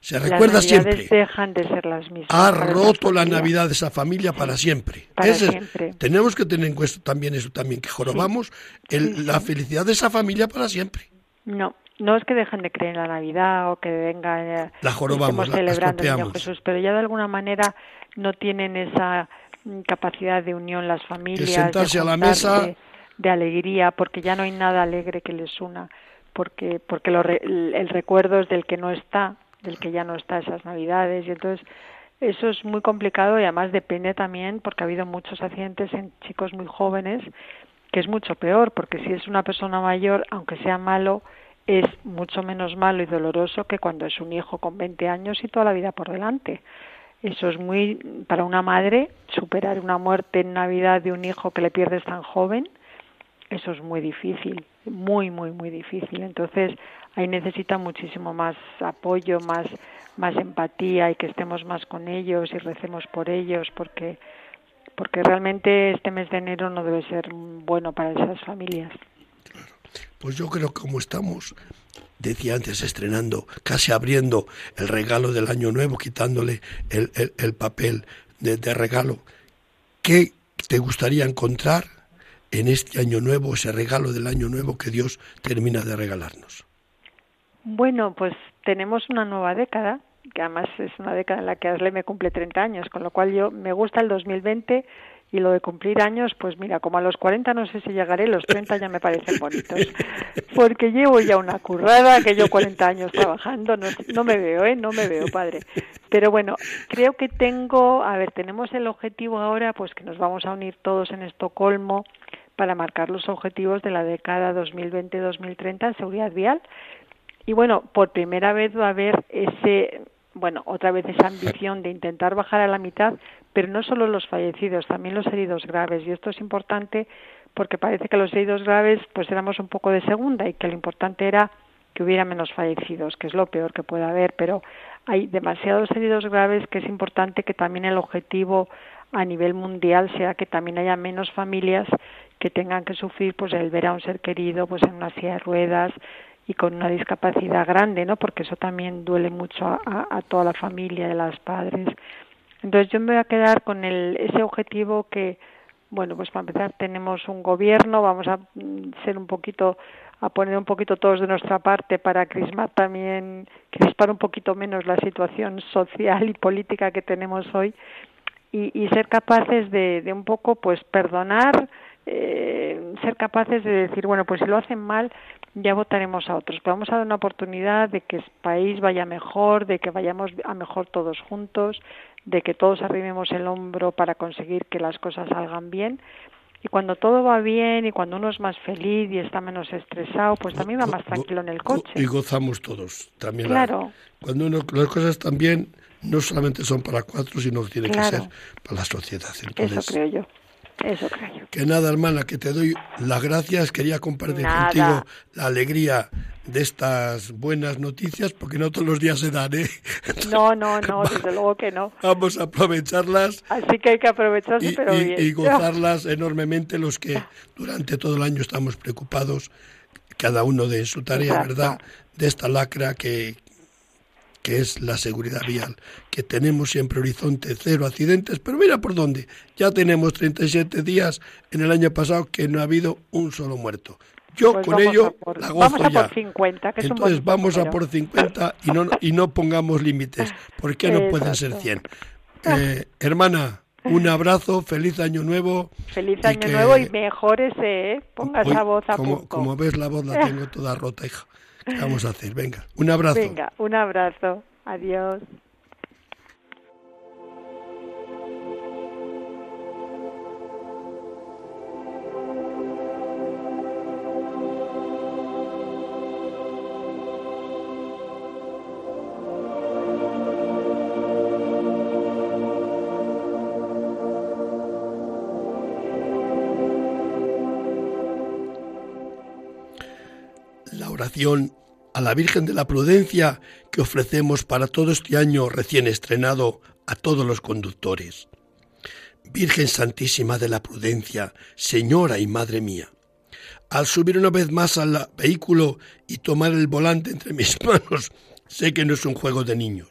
Se las recuerda navidades siempre. dejan de ser las mismas Ha roto la. Navidad de esa familia para siempre. Para Ese es- siempre. tenemos que tener en cuenta también eso también, que jorobamos el- Sí, la sí. felicidad de esa familia para siempre. No, no es que dejen de creer en la Navidad o que venga eh, La jorobamos, la- la celebrando el Niño. Jesús, pero ya de alguna manera no tienen esa mm, capacidad de unión las familias, sentarse de a la mesa. de alegría, porque ya no hay nada alegre que les una, porque porque lo el, el recuerdo es del que no está, del que ya no está esas Navidades y entonces eso es muy complicado y además depende también porque ha habido muchos accidentes en chicos muy jóvenes que es mucho peor, porque si es una persona mayor, aunque sea malo, es mucho menos malo y doloroso que cuando es un hijo con 20 años y toda la vida por delante. Eso es muy, para una madre, superar una muerte en Navidad de un hijo que le pierdes tan joven, eso es muy difícil, muy, muy, muy difícil. Entonces, ahí necesita muchísimo más apoyo, más, más empatía y que estemos más con ellos y recemos por ellos, porque, porque realmente este mes de enero no debe ser bueno para esas familias. Pues yo creo que como estamos, decía antes, estrenando, casi abriendo el regalo del año nuevo, quitándole el, el- el papel de, de regalo, ¿qué te gustaría encontrar en este año nuevo, ese regalo del año nuevo que Dios termina de regalarnos? Bueno, pues tenemos una nueva década, que además es una década en la que Asle me cumple 30 años, con lo cual yo me gusta el 2020 y lo de cumplir años, pues mira, como a los 40 no sé si llegaré, los 30 ya me parecen bonitos, porque llevo ya una currada, que yo 40 años trabajando, no, no me veo, ¿eh? No me veo, padre. Pero bueno, creo que tengo, a ver, tenemos el objetivo ahora, pues que nos vamos a unir todos en Estocolmo para marcar los objetivos de la década 2020-2030 en seguridad vial. Y bueno, por primera vez va a haber ese, bueno, otra vez esa ambición de intentar bajar a la mitad, pero no solo los fallecidos, también los heridos graves. Y esto es importante porque parece que los heridos graves pues éramos un poco de segunda y que lo importante era que hubiera menos fallecidos, que es lo peor que puede haber, pero hay demasiados heridos graves que es importante que también el objetivo a nivel mundial sea que también haya menos familias que tengan que sufrir pues el ver a un ser querido pues en una silla de ruedas y con una discapacidad grande, ¿no? Porque eso también duele mucho a, a- a toda la familia de los padres. Entonces yo me voy a quedar con el, ese objetivo que, bueno, pues para empezar tenemos un gobierno, vamos a mm, ser un poquito, a poner un poquito todos de nuestra parte para crismar también, crispar un poquito menos la situación social y política que tenemos hoy y, y ser capaces de, de un poco pues perdonar eh, ser capaces de decir bueno pues si lo hacen mal ya votaremos a otros pero vamos a dar una oportunidad de que el país vaya mejor de que vayamos a mejor todos juntos de que todos arrimemos el hombro para conseguir que las cosas salgan bien y cuando todo va bien y cuando uno es más feliz y está menos estresado pues también va más tranquilo en el coche Y gozamos todos. También la- Claro. cuando uno, las cosas también no solamente son para cuatro, sino que tiene Claro. que ser para la sociedad. eso Entonces, creo yo eso creo Que nada, hermana, que te doy las gracias. Quería compartir Nada. contigo la alegría de estas buenas noticias, porque no todos los días se dan, ¿eh? no no no desde luego que no Vamos a aprovecharlas Así que hay que aprovecharse, y, pero y- bien. y gozarlas enormemente los que durante todo el año estamos preocupados, cada uno de su tarea, Exacto. ¿verdad? De esta lacra que, que es la seguridad vial, que tenemos siempre horizonte cero accidentes, pero mira por dónde, ya tenemos 37 días en el año pasado que no ha habido un solo muerto. Yo Pues con vamos ello por- la vamos gozo a por ya. 50, que Entonces vamos a por 50 y no, y no pongamos límites. ¿Por qué no pueden ser 100? Eh, hermana, un abrazo, feliz año nuevo. Feliz y año que- nuevo y mejórese, ¿eh? Ponga esa voz a como, punto. como ves, la voz la tengo toda rota, hija. ¿Qué vamos a hacer? Venga, un abrazo. Venga, un abrazo. Adiós. A la Virgen de la Prudencia que ofrecemos para todo este año recién estrenado a todos los conductores. Virgen Santísima de la Prudencia, Señora y Madre mía, al subir una vez más al vehículo y tomar el volante entre mis manos, sé que no es un juego de niños.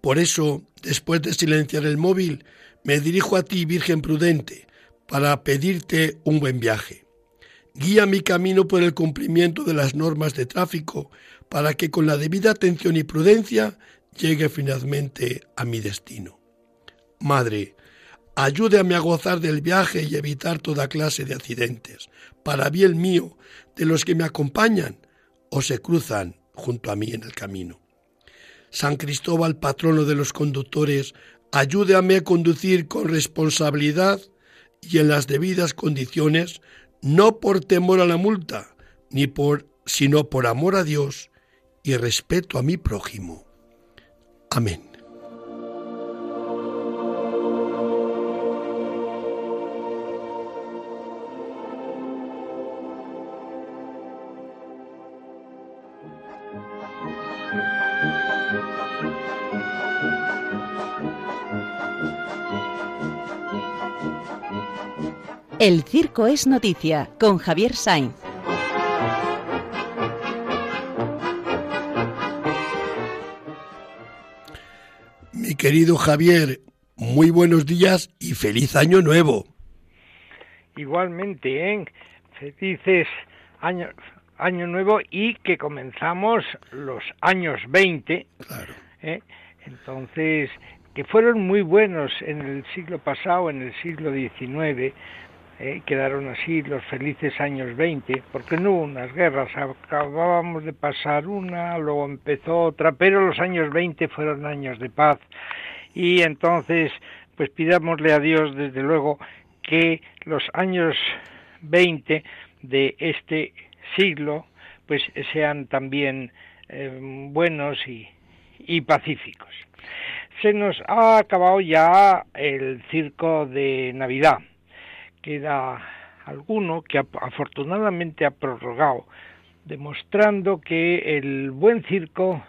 Por eso, después de silenciar el móvil, me dirijo a ti, Virgen Prudente, para pedirte un buen viaje. Guía mi camino por el cumplimiento de las normas de tráfico para que con la debida atención y prudencia llegue finalmente a mi destino. Madre, ayúdame a gozar del viaje y evitar toda clase de accidentes, para bien mío, de los que me acompañan o se cruzan junto a mí en el camino. San Cristóbal, patrono de los conductores, ayúdame a conducir con responsabilidad y en las debidas condiciones, no por temor a la multa, ni por sino por amor a Dios y respeto a mi prójimo. Amén. El circo es noticia con Javier Sainz. Mi querido Javier, muy buenos días y feliz año nuevo. Igualmente, ¿eh? Felices año, año nuevo y que comenzamos los años 20. Claro. ¿eh? Entonces, que fueron muy buenos en el siglo pasado, en el siglo XIX, ¿eh? quedaron así los felices años 20, porque no hubo unas guerras, acabábamos de pasar una, luego empezó otra, pero los años 20 fueron años de paz y entonces pues pidámosle a Dios desde luego que los años 20 de este siglo pues sean también eh, buenos y, y pacíficos. Se nos ha acabado ya el circo de Navidad queda alguno que afortunadamente ha prorrogado, demostrando que el buen circo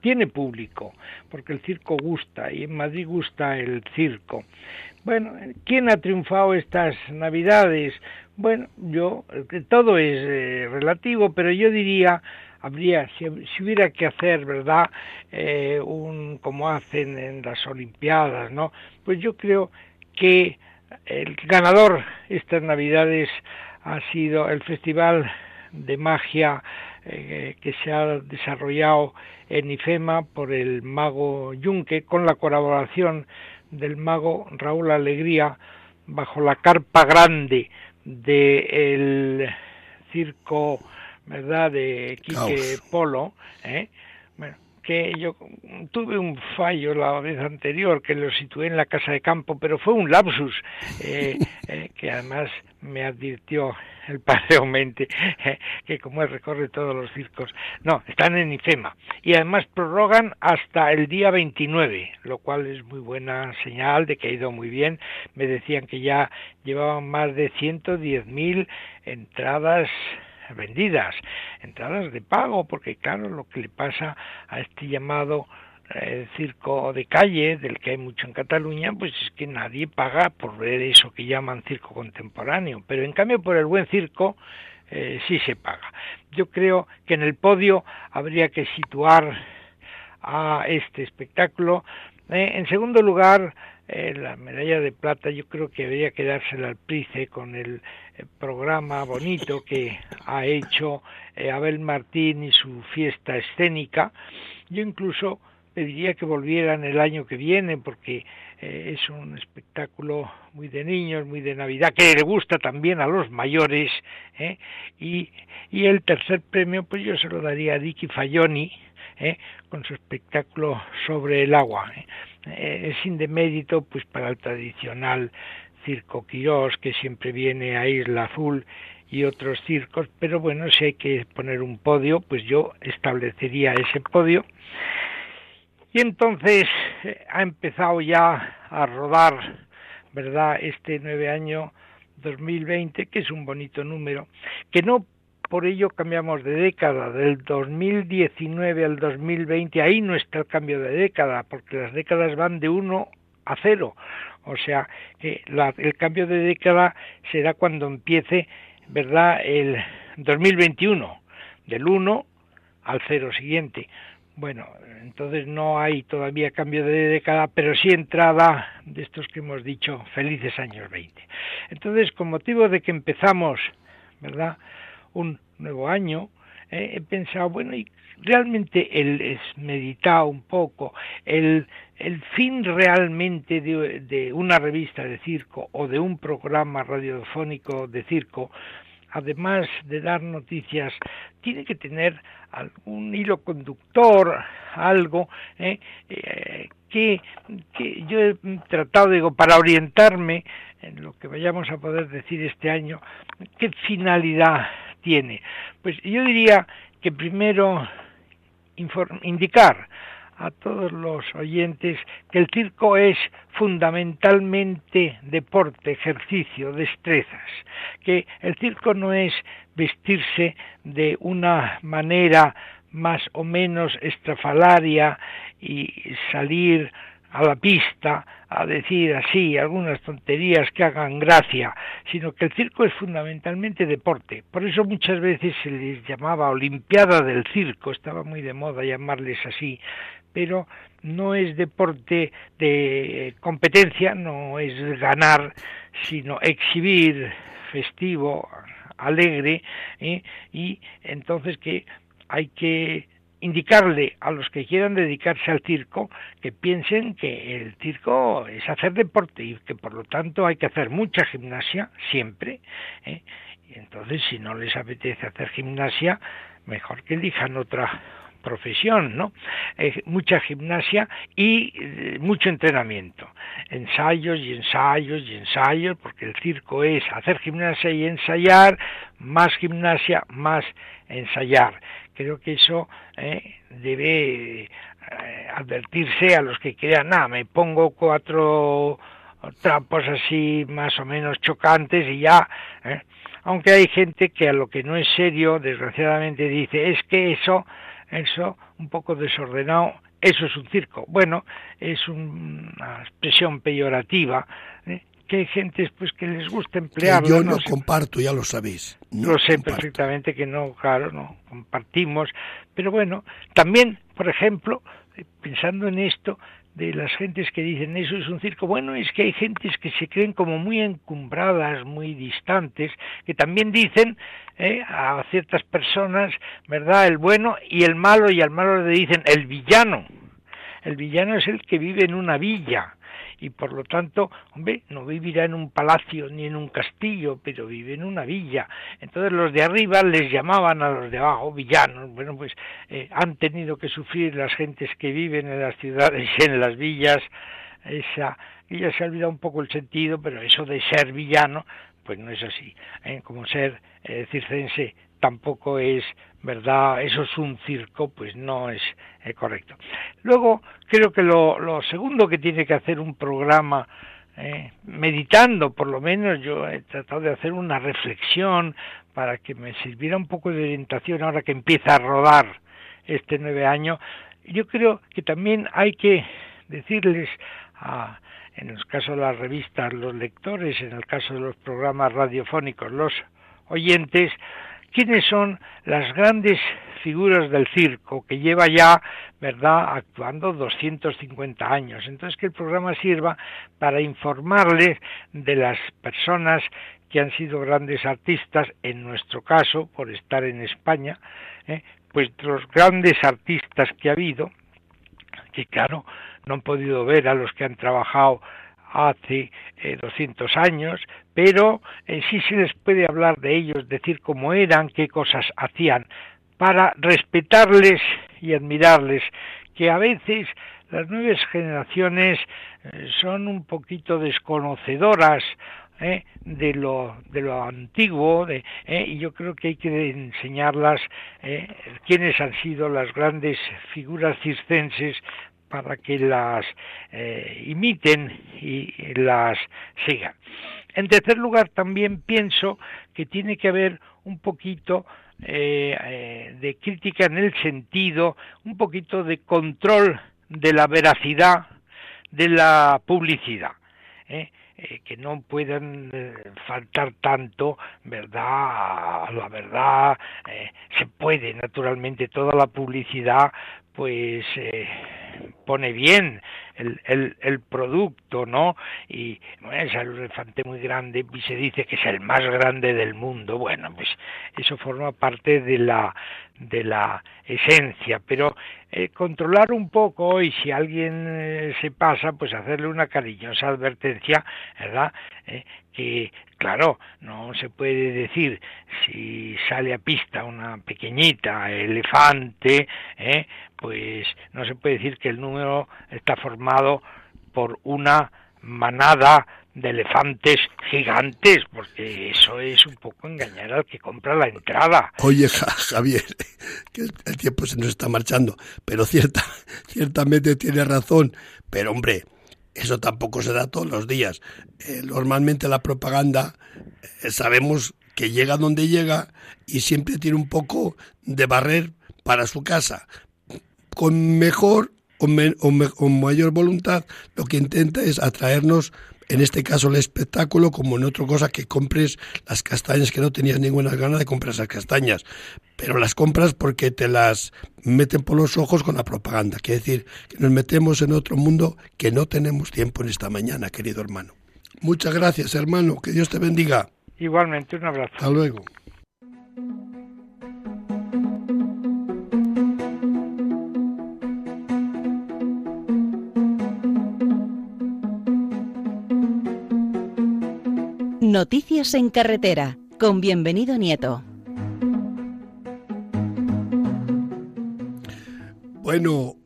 tiene público, porque el circo gusta y en Madrid gusta el circo. Bueno, ¿quién ha triunfado estas Navidades? Bueno, yo, todo es eh, relativo, pero yo diría, habría, si, si, hubiera que hacer, ¿verdad?, eh, un, como hacen en las Olimpiadas, ¿no? Pues yo creo que el ganador estas navidades ha sido el festival de magia eh, que se ha desarrollado en IFEMA por el mago Yunque con la colaboración del mago Raúl Alegría bajo la carpa grande del circo verdad de Quique Polo ¿eh? Que yo tuve un fallo la vez anterior que lo situé en la casa de campo, pero fue un lapsus eh, eh, que además me advirtió el padre Aumente eh, que como él recorre todos los circos, no, están en IFEMA y además prorrogan hasta el día 29, lo cual es muy buena señal de que ha ido muy bien. Me decían que ya llevaban más de 110.000 entradas vendidas, entradas de pago, porque claro, lo que le pasa a este llamado eh, circo de calle, del que hay mucho en Cataluña, pues es que nadie paga por ver eso que llaman circo contemporáneo, pero en cambio por el buen circo eh, sí se paga. Yo creo que en el podio habría que situar a este espectáculo. Eh, en segundo lugar, eh, la medalla de plata yo creo que debería quedársela al Price con el, el programa bonito que ha hecho eh, Abel Martín y su fiesta escénica. Yo incluso pediría que volvieran el año que viene porque eh, es un espectáculo muy de niños, muy de Navidad, que le gusta también a los mayores. ¿eh? Y, y el tercer premio, pues yo se lo daría a Dicky Fayoni, ¿eh? con su espectáculo sobre el agua. ¿eh? Eh, es indemérito pues para el tradicional circo Quirós que siempre viene a Isla Azul y otros circos, pero bueno, si hay que poner un podio, pues yo establecería ese podio. Y entonces eh, ha empezado ya a rodar, ¿verdad?, este nueve año 2020, que es un bonito número, que no por ello cambiamos de década, del 2019 al 2020, ahí no está el cambio de década, porque las décadas van de 1 a 0. O sea, el cambio de década será cuando empiece, ¿verdad?, el 2021, del 1 al 0 siguiente. Bueno, entonces no hay todavía cambio de década, pero sí entrada de estos que hemos dicho, felices años 20. Entonces, con motivo de que empezamos, ¿verdad?, un nuevo año, eh, he pensado, bueno, y realmente el es meditado un poco, el, el fin realmente de, de una revista de circo o de un programa radiofónico de circo, además de dar noticias, tiene que tener algún hilo conductor, algo eh, eh, que, que, yo he tratado, digo, para orientarme en lo que vayamos a poder decir este año, qué finalidad tiene. Pues yo diría que primero indicar a todos los oyentes que el circo es fundamentalmente deporte, ejercicio, destrezas, que el circo no es vestirse de una manera más o menos estrafalaria y salir a la pista a decir así algunas tonterías que hagan gracia, sino que el circo es fundamentalmente deporte. Por eso muchas veces se les llamaba Olimpiada del Circo, estaba muy de moda llamarles así, pero no es deporte de competencia, no es ganar, sino exhibir festivo, alegre, ¿eh? y entonces que hay que indicarle a los que quieran dedicarse al circo que piensen que el circo es hacer deporte y que por lo tanto hay que hacer mucha gimnasia siempre. ¿eh? Y entonces si no les apetece hacer gimnasia, mejor que elijan otra profesión, ¿no? Eh, mucha gimnasia y eh, mucho entrenamiento, ensayos y ensayos y ensayos, porque el circo es hacer gimnasia y ensayar, más gimnasia, más ensayar. Creo que eso eh, debe eh, advertirse a los que crean, nada, me pongo cuatro trapos así más o menos chocantes y ya, ¿eh? aunque hay gente que a lo que no es serio, desgraciadamente dice, es que eso, eso un poco desordenado, eso es un circo. Bueno, es una expresión peyorativa, ¿eh? Que hay gentes pues que les gusta emplearlo. yo no, no sé. comparto, ya lo sabéis. No lo sé comparto. perfectamente que no, claro, no compartimos, pero bueno, también, por ejemplo, pensando en esto de las gentes que dicen eso es un circo, bueno, es que hay gentes que se creen como muy encumbradas, muy distantes, que también dicen eh, a ciertas personas, ¿verdad?, el bueno y el malo, y al malo le dicen el villano. El villano es el que vive en una villa, y por lo tanto, hombre, no vivirá en un palacio ni en un castillo, pero vive en una villa. Entonces los de arriba les llamaban a los de abajo villanos. Bueno, pues eh, han tenido que sufrir las gentes que viven en las ciudades y en las villas esa y ya se ha olvidado un poco el sentido, pero eso de ser villano, pues no es así. ¿eh? Como ser eh, circense tampoco es verdad, eso es un circo, pues no es eh, correcto. Luego, creo que lo, segundo que tiene que hacer un programa, eh, meditando por lo menos, yo he tratado de hacer una reflexión para que me sirviera un poco de orientación ahora que empieza a rodar este nueve año, yo creo que también hay que decirles a, en el caso de las revistas, los lectores, en el caso de los programas radiofónicos, los oyentes, quiénes son las grandes figuras del circo que lleva ya, ¿verdad?, actuando 250 años. Entonces que el programa sirva para informarles de las personas que han sido grandes artistas, en nuestro caso, por estar en España, ¿eh? pues los grandes artistas que ha habido, que claro, no han podido ver a los que han trabajado hace eh, 200 años, pero eh, sí se les puede hablar de ellos, decir cómo eran, qué cosas hacían, para respetarles y admirarles, que a veces las nuevas generaciones eh, son un poquito desconocedoras ¿eh? de lo de lo antiguo de, ¿eh? y yo creo que hay que enseñarlas ¿eh? quiénes han sido las grandes figuras circenses para que las eh, imiten y las sigan. En tercer lugar, también pienso que tiene que haber un poquito eh, eh, de crítica en el sentido, un poquito de control de la veracidad de la publicidad. ¿eh? Que no puedan faltar tanto, ¿verdad? La verdad, eh, se puede, naturalmente, toda la publicidad, pues eh, pone bien el, producto, ¿no? Y bueno, es un elefante muy grande y se dice que es el más grande del mundo. Bueno, pues eso forma parte de la de la esencia, pero eh, controlar un poco y si alguien eh, se pasa, pues hacerle una cariñosa advertencia, ¿verdad? Eh, que claro, no se puede decir si sale a pista una pequeñita elefante, ¿eh? pues no se puede decir que el número está formado por una manada de elefantes gigantes, porque eso es un poco engañar al que compra la entrada. Oye, Ja- Javier, que el, el tiempo se nos está marchando, pero cierta, ciertamente tiene razón. Pero hombre, eso tampoco se da todos los días. Eh, normalmente la propaganda eh, sabemos que llega donde llega y siempre tiene un poco de barrer para su casa. Con mejor o, me- o me- o mayor voluntad, lo que intenta es atraernos, en este caso el espectáculo, como en otra cosa que compres las castañas que no tenías ninguna ganas de comprar esas castañas. Pero las compras porque te las meten por los ojos con la propaganda. Quiere decir que nos metemos en otro mundo que no tenemos tiempo en esta mañana, querido hermano. Muchas gracias, hermano. Que Dios te bendiga. Igualmente, un abrazo. Hasta luego. Noticias en carretera con bienvenido Nieto. Bueno,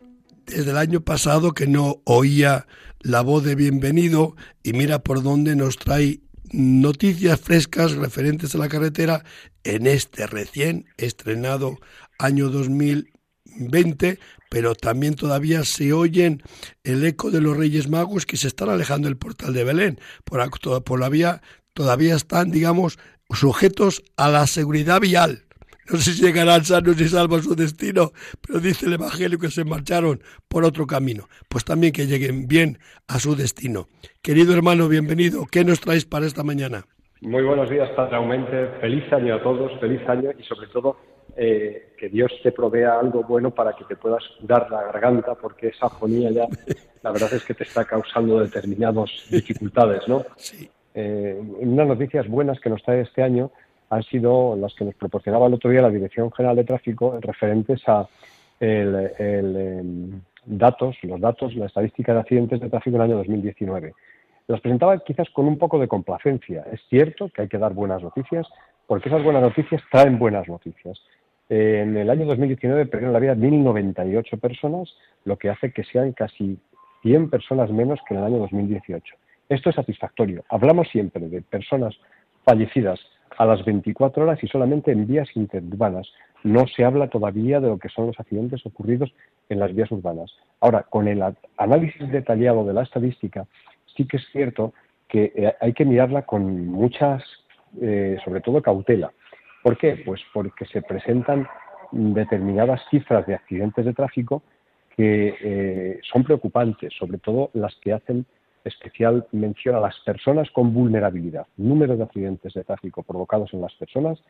desde el año pasado que no oía la voz de bienvenido y mira por dónde nos trae noticias frescas referentes a la carretera en este recién estrenado año 2020, pero también todavía se oyen el eco de los Reyes Magos que se están alejando del portal de Belén. Por, por la vía todavía están, digamos, sujetos a la seguridad vial. No sé si llegarán sanos y salvos a su destino, pero dice el Evangelio que se marcharon por otro camino. Pues también que lleguen bien a su destino. Querido hermano, bienvenido. ¿Qué nos traes para esta mañana? Muy buenos días, Padre Aumente. Feliz año a todos, feliz año y sobre todo eh, que Dios te provea algo bueno para que te puedas curar la garganta, porque esa afonía ya, la verdad es que te está causando determinadas dificultades, ¿no? Sí. Eh, unas noticias buenas que nos trae este año han sido las que nos proporcionaba el otro día la Dirección General de Tráfico referentes a el, em, datos, los datos, la estadística de accidentes de tráfico en el año 2019. Las presentaba quizás con un poco de complacencia. Es cierto que hay que dar buenas noticias, porque esas buenas noticias traen buenas noticias. En el año 2019 perdieron la vida 1.098 personas, lo que hace que sean casi 100 personas menos que en el año 2018. Esto es satisfactorio. Hablamos siempre de personas fallecidas a las 24 horas y solamente en vías interurbanas. No se habla todavía de lo que son los accidentes ocurridos en las vías urbanas. Ahora, con el análisis detallado de la estadística, sí que es cierto que eh, hay que mirarla con muchas, eh, sobre todo cautela. ¿Por qué? Pues porque se presentan determinadas cifras de accidentes de tráfico que eh, son preocupantes, sobre todo las que hacen especial mención a las personas con vulnerabilidad. Número de accidentes de tráfico provocados en las personas,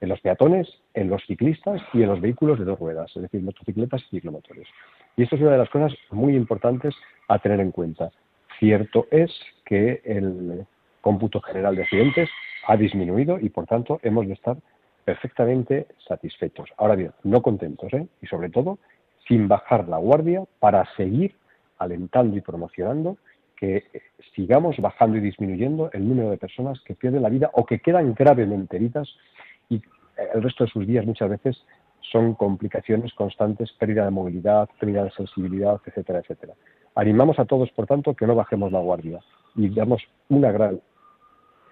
en los peatones, en los ciclistas y en los vehículos de dos ruedas, es decir, motocicletas y ciclomotores. Y esto es una de las cosas muy importantes a tener en cuenta. Cierto es que el cómputo general de accidentes ha disminuido y, por tanto, hemos de estar perfectamente satisfechos. Ahora bien, no contentos, ¿eh? Y sobre todo, sin bajar la guardia para seguir alentando y promocionando que sigamos bajando y disminuyendo el número de personas que pierden la vida o que quedan gravemente heridas y el resto de sus días muchas veces son complicaciones constantes, pérdida de movilidad, pérdida de sensibilidad, etcétera, etcétera. Animamos a todos, por tanto, que no bajemos la guardia y damos una gran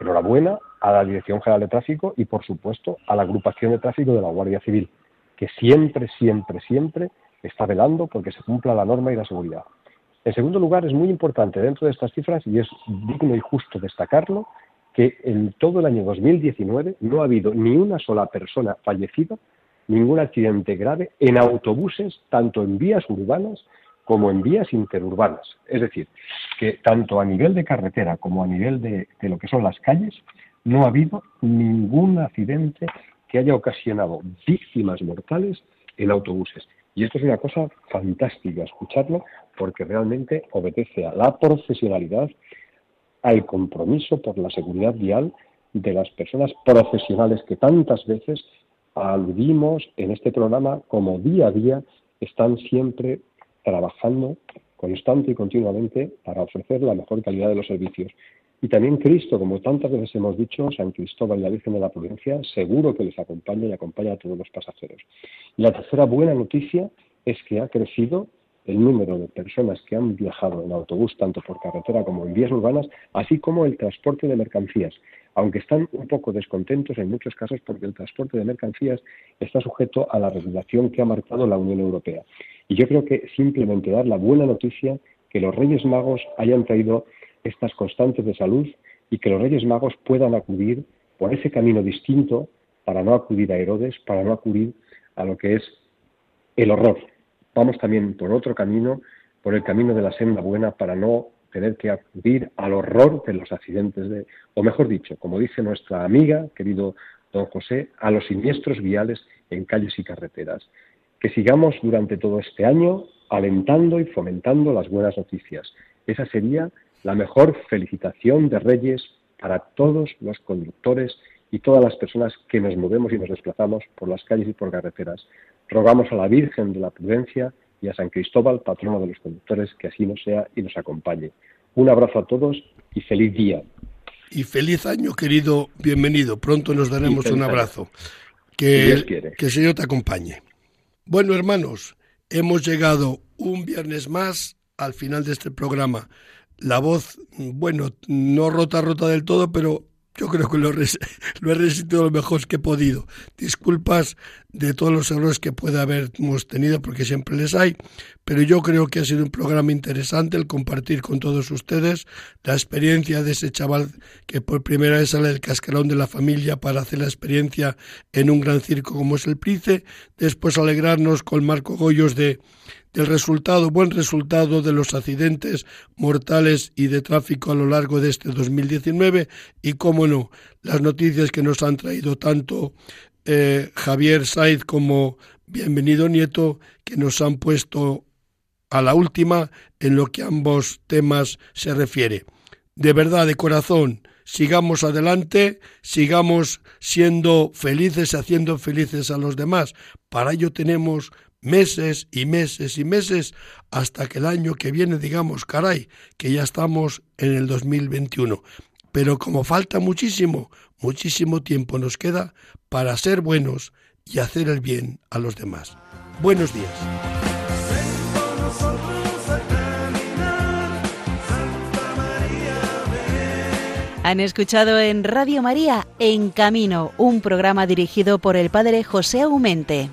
enhorabuena a la Dirección General de Tráfico y, por supuesto, a la agrupación de tráfico de la Guardia Civil, que siempre, siempre, siempre está velando porque se cumpla la norma y la seguridad. En segundo lugar, es muy importante dentro de estas cifras, y es digno y justo destacarlo, que en todo el año 2019 no ha habido ni una sola persona fallecida, ningún accidente grave en autobuses, tanto en vías urbanas como en vías interurbanas. Es decir, que tanto a nivel de carretera como a nivel de, de lo que son las calles, no ha habido ningún accidente que haya ocasionado víctimas mortales en autobuses. Y esto es una cosa fantástica escucharlo porque realmente obedece a la profesionalidad, al compromiso por la seguridad vial de las personas profesionales que tantas veces aludimos en este programa como día a día están siempre trabajando constante y continuamente para ofrecer la mejor calidad de los servicios. Y también Cristo, como tantas veces hemos dicho, San Cristóbal y la Virgen de la Prudencia, seguro que les acompaña y acompaña a todos los pasajeros. Y la tercera buena noticia es que ha crecido el número de personas que han viajado en autobús, tanto por carretera como en vías urbanas, así como el transporte de mercancías, aunque están un poco descontentos en muchos casos porque el transporte de mercancías está sujeto a la regulación que ha marcado la Unión Europea. Y yo creo que simplemente dar la buena noticia que los Reyes Magos hayan traído estas constantes de salud y que los Reyes Magos puedan acudir por ese camino distinto para no acudir a Herodes, para no acudir a lo que es el horror. Vamos también por otro camino, por el camino de la senda buena, para no tener que acudir al horror de los accidentes, de, o mejor dicho, como dice nuestra amiga, querido don José, a los siniestros viales en calles y carreteras. Que sigamos durante todo este año alentando y fomentando las buenas noticias. Esa sería la mejor felicitación de Reyes para todos los conductores y todas las personas que nos movemos y nos desplazamos por las calles y por carreteras. Rogamos a la Virgen de la Prudencia y a San Cristóbal, patrono de los conductores, que así nos sea y nos acompañe. Un abrazo a todos y feliz día. Y feliz año, querido, bienvenido. Pronto nos daremos un abrazo. Que, que el Señor te acompañe. Bueno, hermanos, hemos llegado un viernes más al final de este programa. La voz, bueno, no rota, rota del todo, pero yo creo que lo, lo he resistido lo mejor que he podido. Disculpas de todos los errores que puede habermos tenido, porque siempre les hay, pero yo creo que ha sido un programa interesante el compartir con todos ustedes la experiencia de ese chaval que por primera vez sale del cascarón de la familia para hacer la experiencia en un gran circo como es el Price, después alegrarnos con Marco Goyos de del resultado, buen resultado de los accidentes mortales y de tráfico a lo largo de este 2019 y, cómo no, las noticias que nos han traído tanto eh, Javier Saiz como Bienvenido Nieto, que nos han puesto a la última en lo que ambos temas se refiere. De verdad, de corazón, sigamos adelante, sigamos siendo felices, haciendo felices a los demás. Para ello tenemos meses y meses y meses hasta que el año que viene digamos, caray, que ya estamos en el 2021. Pero como falta muchísimo, muchísimo tiempo nos queda para ser buenos y hacer el bien a los demás. Buenos días. Han escuchado en Radio María En Camino, un programa dirigido por el padre José Aumente.